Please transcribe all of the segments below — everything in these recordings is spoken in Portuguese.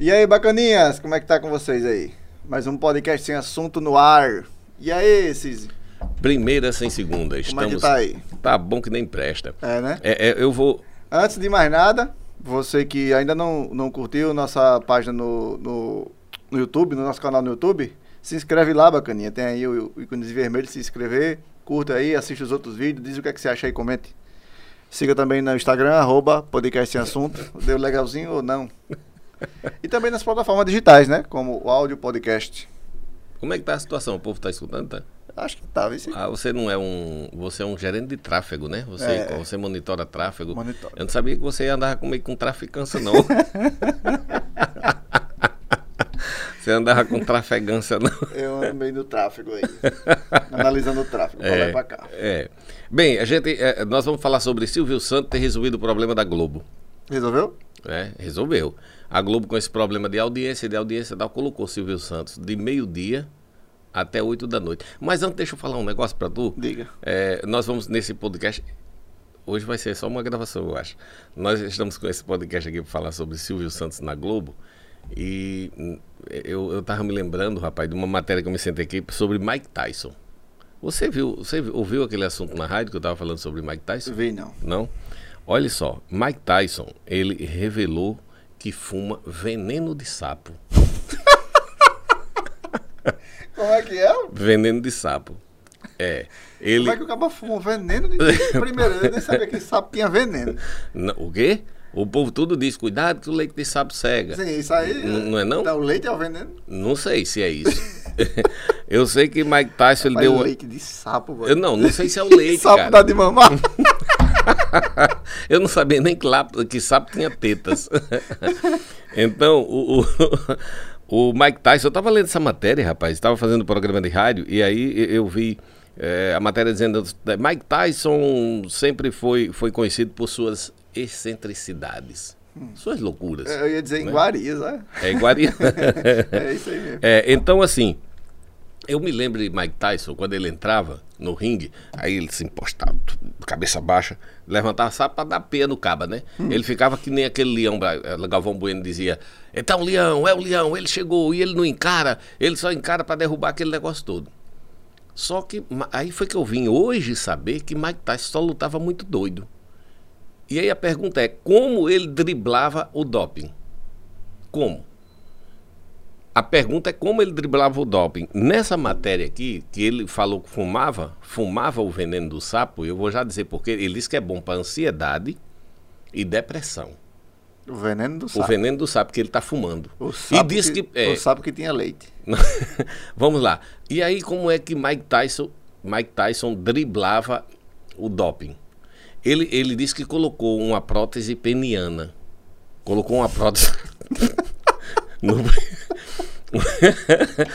E aí, bacaninhas, como é que tá com vocês aí? Mais um podcast sem assunto no ar. E aí, Cizi? Primeira sem segunda. Como é que Estamos... tá aí? Tá bom que nem presta. É, né? É, é, eu vou. Antes de mais nada, você que ainda não, não curtiu nossa página no, no, no YouTube, no nosso canal no YouTube, se inscreve lá, bacaninha. Tem aí o, o ícone vermelho, se inscrever, curta aí, assiste os outros vídeos, diz o que, é que você acha aí, comente. Siga também no Instagram, arroba podcast sem assunto. Deu legalzinho ou não? E também nas plataformas digitais, né? Como o áudio podcast. Como é que tá a situação? O povo tá escutando, tá? Acho que tá, esse Ah, você não é um. Você é um gerente de tráfego, né? Você, É. você monitora tráfego. Monitora. Eu não sabia que você andava com, meio com traficância, não. você andava com trafegância, não. Eu ando meio no tráfego aí. analisando o tráfego. pra lá e pra cá. é. Bem, a gente, é, nós vamos falar sobre Silvio Santos ter resolvido o problema da Globo. Resolveu? Né? Resolveu. A Globo, com esse problema de audiência, de audiência, tal, colocou Silvio Santos de meio-dia até 8 da noite. Mas antes, deixa eu falar um negócio pra tu. Diga. É, nós vamos nesse podcast. Hoje vai ser só uma gravação, eu acho. Nós estamos com esse podcast aqui para falar sobre Silvio Santos na Globo. E hum, eu, eu tava me lembrando, rapaz, de uma matéria que eu me sentei aqui sobre Mike Tyson. Você viu, você ouviu aquele assunto na rádio que eu tava falando sobre Mike Tyson? Vi não. Não? Olha só, Mike Tyson, ele revelou que fuma veneno de sapo. Como é que é? Veneno de sapo. É. Ele. Como é que o cabo fuma veneno? De... Primeiro, eu nem sabia que sapo tinha veneno. Não, o quê? O povo tudo diz, cuidado que o leite de sapo cega. Sim, isso aí. N- não é não? Então, o leite é o veneno? Não sei se é isso. Eu sei que Mike Tyson ele Mas deu. leite de sapo, Eu não, não sei se é o leite, sapo cara. dá de mamar. Eu não sabia nem que, lá, que sapo tinha tetas. então, o, o, o Mike Tyson, eu estava lendo essa matéria, rapaz, estava fazendo programa de rádio, e aí eu- vi eh, a matéria dizendo que Mike Tyson sempre foi, foi conhecido por suas excentricidades, suas loucuras. Eu ia dizer Né? iguarias, né? É iguaria. É isso aí mesmo. É, então, assim, eu me lembro de Mike Tyson, quando ele entrava no ringue, aí ele se impostava, cabeça baixa, levantava sabe para dar peia no caba, né? Ele ficava que nem aquele leão, eh, Galvão Bueno dizia, então leão, é o leão, ele chegou e ele não encara, ele só encara para derrubar aquele negócio todo. Só que aí foi que eu vim hoje saber que Mike Tyson só lutava muito doido. E aí a pergunta é, como ele driblava o doping? Como? A pergunta é como ele driblava o doping. Nessa matéria aqui, que ele falou que fumava, fumava o veneno do sapo, eu vou já dizer porque ele disse que é bom para ansiedade e depressão. O veneno do O sapo. veneno do sapo que ele está fumando. O e sapo disse que, é, O sapo que tinha leite. Vamos lá. E aí como é que Mike Tyson, Mike Tyson driblava o doping? Ele, ele disse que colocou uma prótese peniana. Colocou uma prótese. no...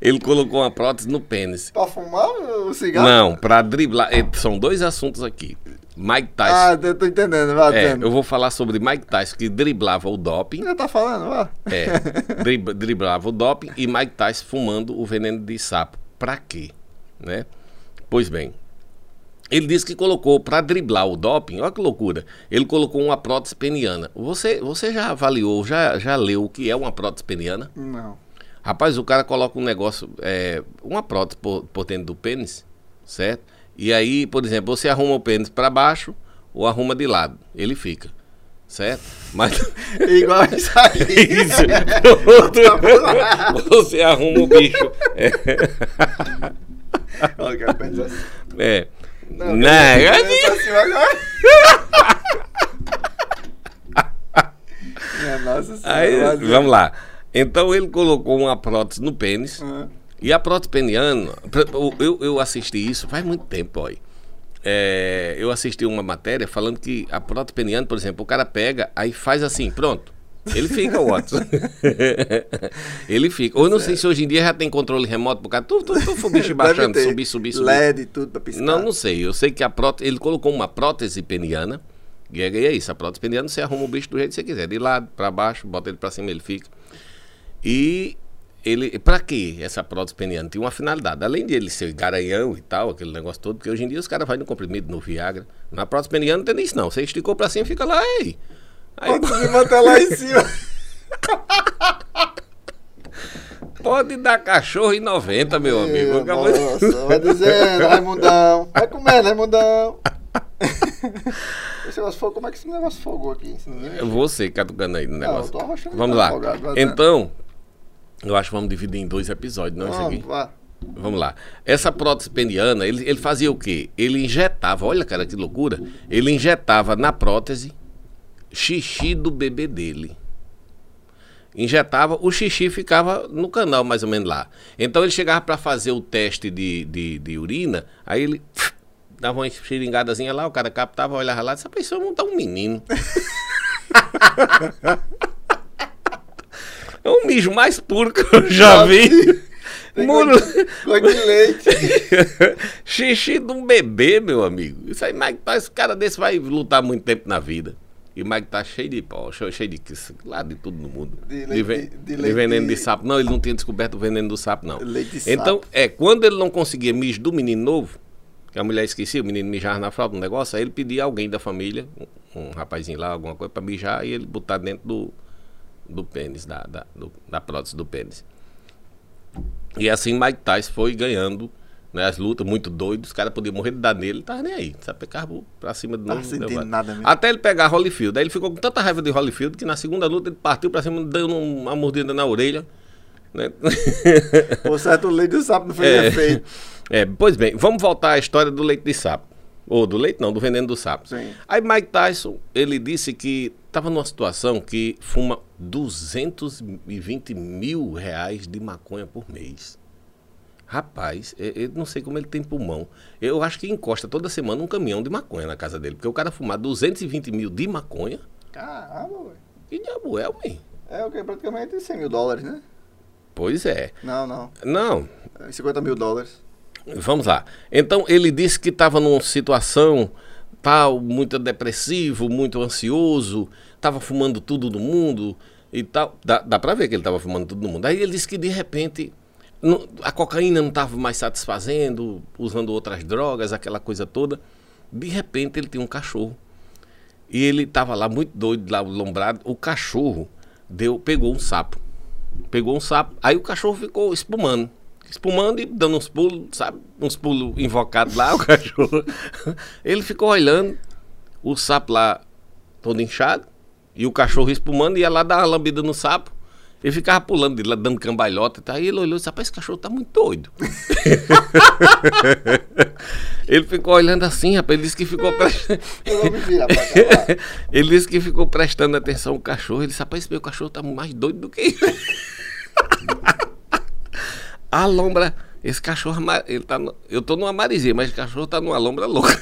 ele colocou uma prótese no pênis. Pra fumar o cigarro? Não, para driblar. eh, São dois assuntos aqui. Mike Tyson. Ah, eu tô entendendo. Vai, é, eu vou falar sobre Mike Tyson que driblava o doping. Já tá falando, vá. É, drib- driblava o doping e Mike Tyson fumando o veneno de sapo. Pra quê? Né? Pois bem, ele disse que colocou para driblar o doping, olha que loucura. Ele colocou uma prótese peniana. Você, você já avaliou, já, já leu o que é uma prótese peniana? Não. Rapaz, o cara coloca um negócio, é, uma prótese por, por dentro do pênis, certo? E aí, por exemplo, você arruma o pênis para baixo ou arruma de lado, ele fica, certo? Mas Igual isso aí. Isso. Você arruma o bicho. É. Assim. é. Não, Não, eu é- assim agora. Minha nossa senhora. Aí, mas- vamos lá. Então ele colocou uma prótese no pênis. Ah, E a prótese peniana, eu, eu assisti isso faz muito tempo, ó. É, eu assisti uma matéria falando que a prótese peniana, por exemplo, o cara pega, aí faz assim, pronto. Ele fica, Watson. ele fica. Ou eu não sei se hoje em dia já tem controle remoto pro cara. Tu, tu, tu, o bicho baixando, subir, subir, subir. LED e tudo pra piscar. Não, não sei. Eu sei que a prótese. Ele colocou uma prótese peniana. E é, isso. A prótese peniana você arruma o bicho do jeito que você quiser. De lado, pra baixo, bota ele pra cima, ele fica. E ele. Pra que essa prótese peniana? Tem uma finalidade. Além de ele ser garanhão e tal, aquele negócio todo, porque hoje em dia os caras vão no comprimido, no Viagra. Na prótese peniana não tem isso, não. Você esticou pra cima e fica lá, ei. Aí, Pode me lá em cima. Pode dar cachorro em 90, meu amigo. Acabou de- nossa, vai dizendo, Raimundão. Vai comendo, Raimundão. Esse negócio fogo, como é que esse negócio fogou aqui? É Você catucando aí no Não, negócio. eu tô Vamos lá. afogado, Então, eu acho que vamos dividir em dois episódios, não esse aqui. Vamos, vá. Vamos lá. Essa prótese peniana, ele, ele fazia o quê? Ele injetava, olha cara que loucura, ele injetava na prótese xixi do bebê dele. Injetava, o xixi ficava no canal mais ou menos lá. Então ele chegava para fazer o teste de, de, de urina, aí ele dava uma xeringadazinha lá, o cara captava, olhava lá, essa pessoa montar um menino. É o mijo mais puro que eu já vi. Muro. De leite. Xixi de um bebê, meu amigo. Isso aí, Tyson, cara desse vai lutar muito tempo na vida. E o Mike tá cheio de pó, cheio de lá de tudo no mundo. De De, de de leite- veneno de sapo. Não, ele não tinha descoberto o veneno do sapo, não. Leite de então, sapo. é, quando ele não conseguia mijo do menino novo, que a mulher esquecia, o menino mijava na fralda, um negócio, aí ele pedia alguém da família, um, um rapazinho lá, alguma coisa, pra mijar e ele botar dentro do, do pênis, da, da, do- da prótese do pênis. E assim Mike Tyson foi ganhando né, as lutas, muito doido, os caras podiam morrer de dar nele, tava nem aí, sabe, carro pra cima de novo. levado. nada mesmo. Até ele pegar Holyfield. Aí ele ficou com tanta raiva de Holyfield que na segunda luta ele partiu pra cima, dando uma mordida na orelha. Né? Por certo, o leite do sapo não fez É. efeito. É, pois bem, vamos voltar à história do leite de sapo. Ou do leite não, do veneno do sapo. Sim. Aí Mike Tyson, ele disse que estava numa situação que fuma 220 mil reais de maconha por mês. Rapaz, eu, eu não sei como ele tem pulmão. Eu acho que encosta toda semana um caminhão de maconha na casa dele. Porque o cara fumar 220 mil de maconha, Caramba, velho. que diabo é, homem? É o que? Praticamente 100 mil dólares, né? Pois é. Não, não. Não, É 50 mil dólares. Vamos lá. Então ele disse que estava numa situação tal, muito depressivo, muito ansioso, estava fumando tudo no mundo e tal. Dá, dá para ver que ele estava fumando tudo no mundo. Aí ele disse que de repente não- a cocaína não estava mais satisfazendo, usando outras drogas, aquela coisa toda. De repente ele tinha um cachorro. E ele estava lá muito doido, lá lombrado. O cachorro deu, pegou um sapo. Pegou um sapo. Aí o cachorro ficou espumando. Espumando e dando uns pulos, sabe? Uns pulos invocados lá, o cachorro. Ele ficou olhando o sapo lá todo inchado. E o cachorro espumando, ia lá dar uma lambida no sapo. Ele ficava pulando de lá, dando cambalhota. Tá? Aí ele olhou e disse, rapaz, esse cachorro tá muito doido. ele ficou olhando assim, rapaz. Ele disse que ficou cá. vai. ele disse que ficou prestando atenção ao cachorro. Ele disse, rapaz, esse meu cachorro tá mais doido do que. A lombra, esse cachorro, ele tá no- eu tô numa maresia, mas o cachorro tá numa lombra louca.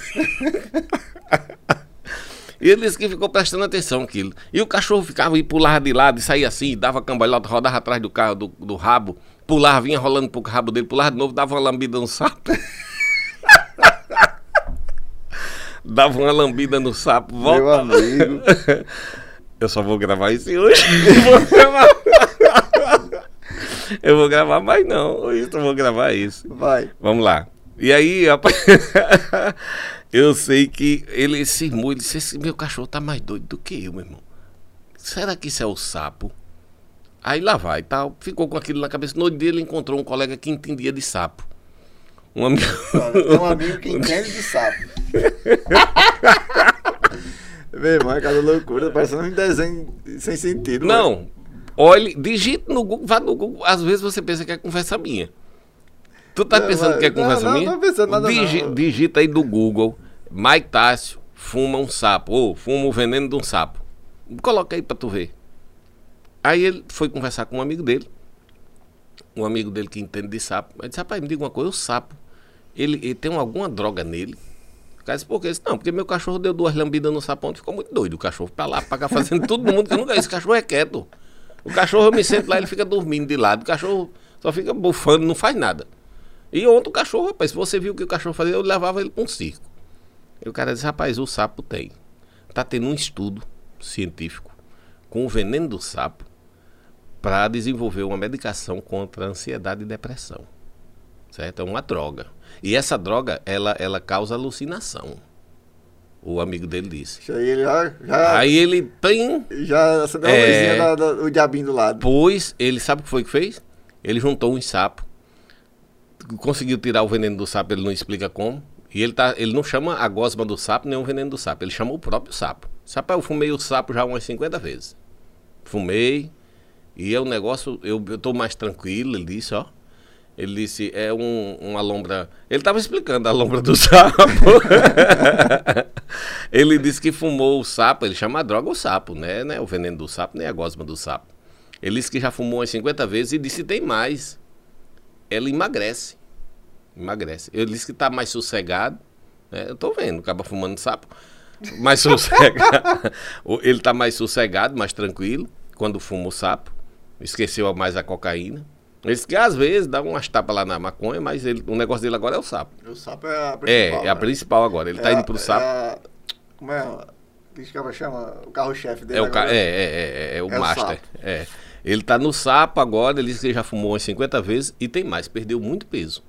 E ele disse que ficou prestando atenção aquilo. E o cachorro ficava e pulava de lado, e saía assim, dava cambalhota, rodava atrás do carro, do, do rabo, pulava, vinha rolando pro rabo dele, pulava de novo, dava uma lambida no sapo. dava uma lambida no sapo, Meu volta. amigo. Eu só vou gravar isso hoje. Não vou gravar. Eu vou gravar mais não. Hoje eu vou gravar isso. Vai. Vamos lá. E aí, rapaz, eu sei que ele cismou, ele disse, esse meu cachorro tá mais doido do que eu, meu irmão. Será que isso é o sapo? Aí lá vai, tal, ficou com aquilo na cabeça. No outro dia ele encontrou um colega que entendia de sapo. Um amigo. Tem um amigo que entende de sapo. Meu irmão, é cada loucura, parecendo um desenho sem sentido. Não, olhe, digite no Google, vá no Google. Às vezes você pensa que é conversa minha. Tu tá Não, pensando mas- que é conversa não, minha? não tô pensando nada, Digi- não. Digita aí do Google, Mike Tássio fuma um sapo, ou fuma o veneno de um sapo. Coloca aí pra tu ver. Aí ele foi conversar com um amigo dele, um amigo dele que entende de sapo. Ele disse, rapaz, me diga uma coisa, o sapo, ele, ele tem alguma droga nele? O cara disse, por quê? Disse, não, porque meu cachorro deu duas lambidas no sapão ficou muito doido. O cachorro pra lá, pra cá, fazendo todo mundo que eu nunca. Esse cachorro é quieto. O cachorro, eu me sento lá, ele fica dormindo de lado. O cachorro só fica bufando, não faz nada. E ontem o cachorro, rapaz, se você viu o que o cachorro fazia, eu levava ele pra um circo. E o cara disse, rapaz, o sapo tem. Tá tendo um estudo científico com o veneno do sapo para desenvolver uma medicação contra a ansiedade e depressão. Certo? É uma droga. E essa droga, ela, ela causa alucinação. O amigo dele disse. Isso aí ele já. já Aí ele tem. já acendeu É. a luzinha da- do diabinho do lado. Pois, ele sabe o que foi que fez? Ele juntou uns sapos. Conseguiu tirar o veneno do sapo, ele não explica como. E ele, tá, ele não chama a gosma do sapo nem o veneno do sapo, ele chama o próprio sapo. Sapo, eu fumei o sapo já umas 50 vezes. Fumei. E é um negócio, eu, eu tô mais tranquilo, ele disse, ó. Ele disse, é um, uma lombra. Ele estava explicando a lombra do sapo. ele disse que fumou o sapo, ele chama a droga o sapo, né? Não é o veneno do sapo, nem a gosma do sapo. Ele disse que já fumou umas 50 vezes e disse tem mais. Ela emagrece. Emagrece. Ele disse que está mais sossegado. né? Eu tô vendo, acaba fumando sapo. Mais sossegado. O- Ele está mais sossegado, mais tranquilo, quando fuma o sapo. Esqueceu mais a cocaína. Ele disse que às vezes dá umas tapas lá na maconha, mas ele- o negócio dele agora é o sapo. O sapo é a É, principal. é a né? principal agora. Ele É indo a- pro é sapo. a- como é? O que chama? O carro-chefe dele. É o, ca... é, é, é, é, é o É o master. sapo. é. Ele tá no sapo agora, ele disse que já fumou umas 50 vezes e tem mais, perdeu muito peso.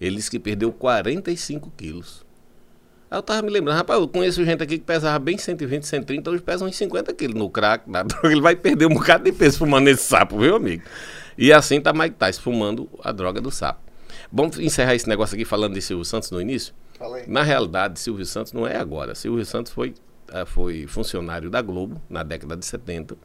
Ele disse que perdeu 45 quilos. Aí eu tava me lembrando, rapaz, eu conheço gente aqui que pesava bem 120, 130, hoje pesa uns 50 quilos no crack, na droga. Ele vai perder um bocado de peso fumando esse sapo, viu, amigo? E assim tá Mike Tyson fumando a droga do sapo. Vamos encerrar esse negócio aqui falando de Silvio Santos no início? Fala aí. Na realidade, Silvio Santos não é agora. Silvio Santos foi, eh, foi funcionário da Globo na década de 70.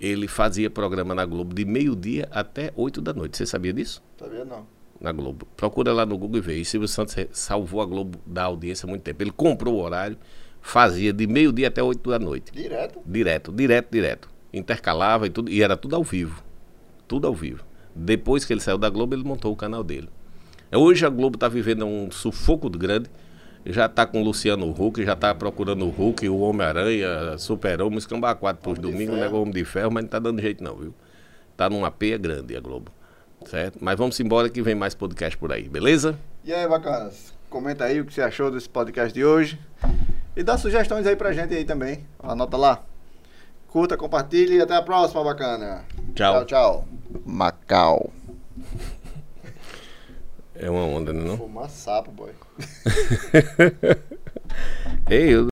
Ele fazia programa na Globo de meio-dia até 8 da noite. Você sabia disso? Sabia não. Na Globo. Procura lá no Google e vê. E Silvio Santos re- salvou a Globo da audiência há muito tempo. Ele comprou o horário, fazia de meio-dia até 8 da noite. Direto. Direto, direto, direto. Intercalava e tudo. E era tudo ao vivo. Tudo ao vivo. Depois que ele saiu da Globo, ele montou o canal dele. Hoje a Globo está vivendo um sufoco grande. Já está com o Luciano Huck, já está procurando o Hulk, o Homem-Aranha, Super-Homem, escambar quatro para os domingos, Ferro. negócio Homem de Ferro, mas não está dando jeito não, viu? Tá numa peia grande a Globo. Certo? Mas vamos embora que vem mais podcast por aí, beleza? E aí, bacanas? Comenta aí o que você achou desse podcast de hoje. E dá sugestões aí pra gente aí também. Anota lá. Curta, compartilhe e até a próxima, bacana. Tchau. Tchau, tchau. Macau. É uma onda, né? Não? Fumar sapo, boy. Ei, eu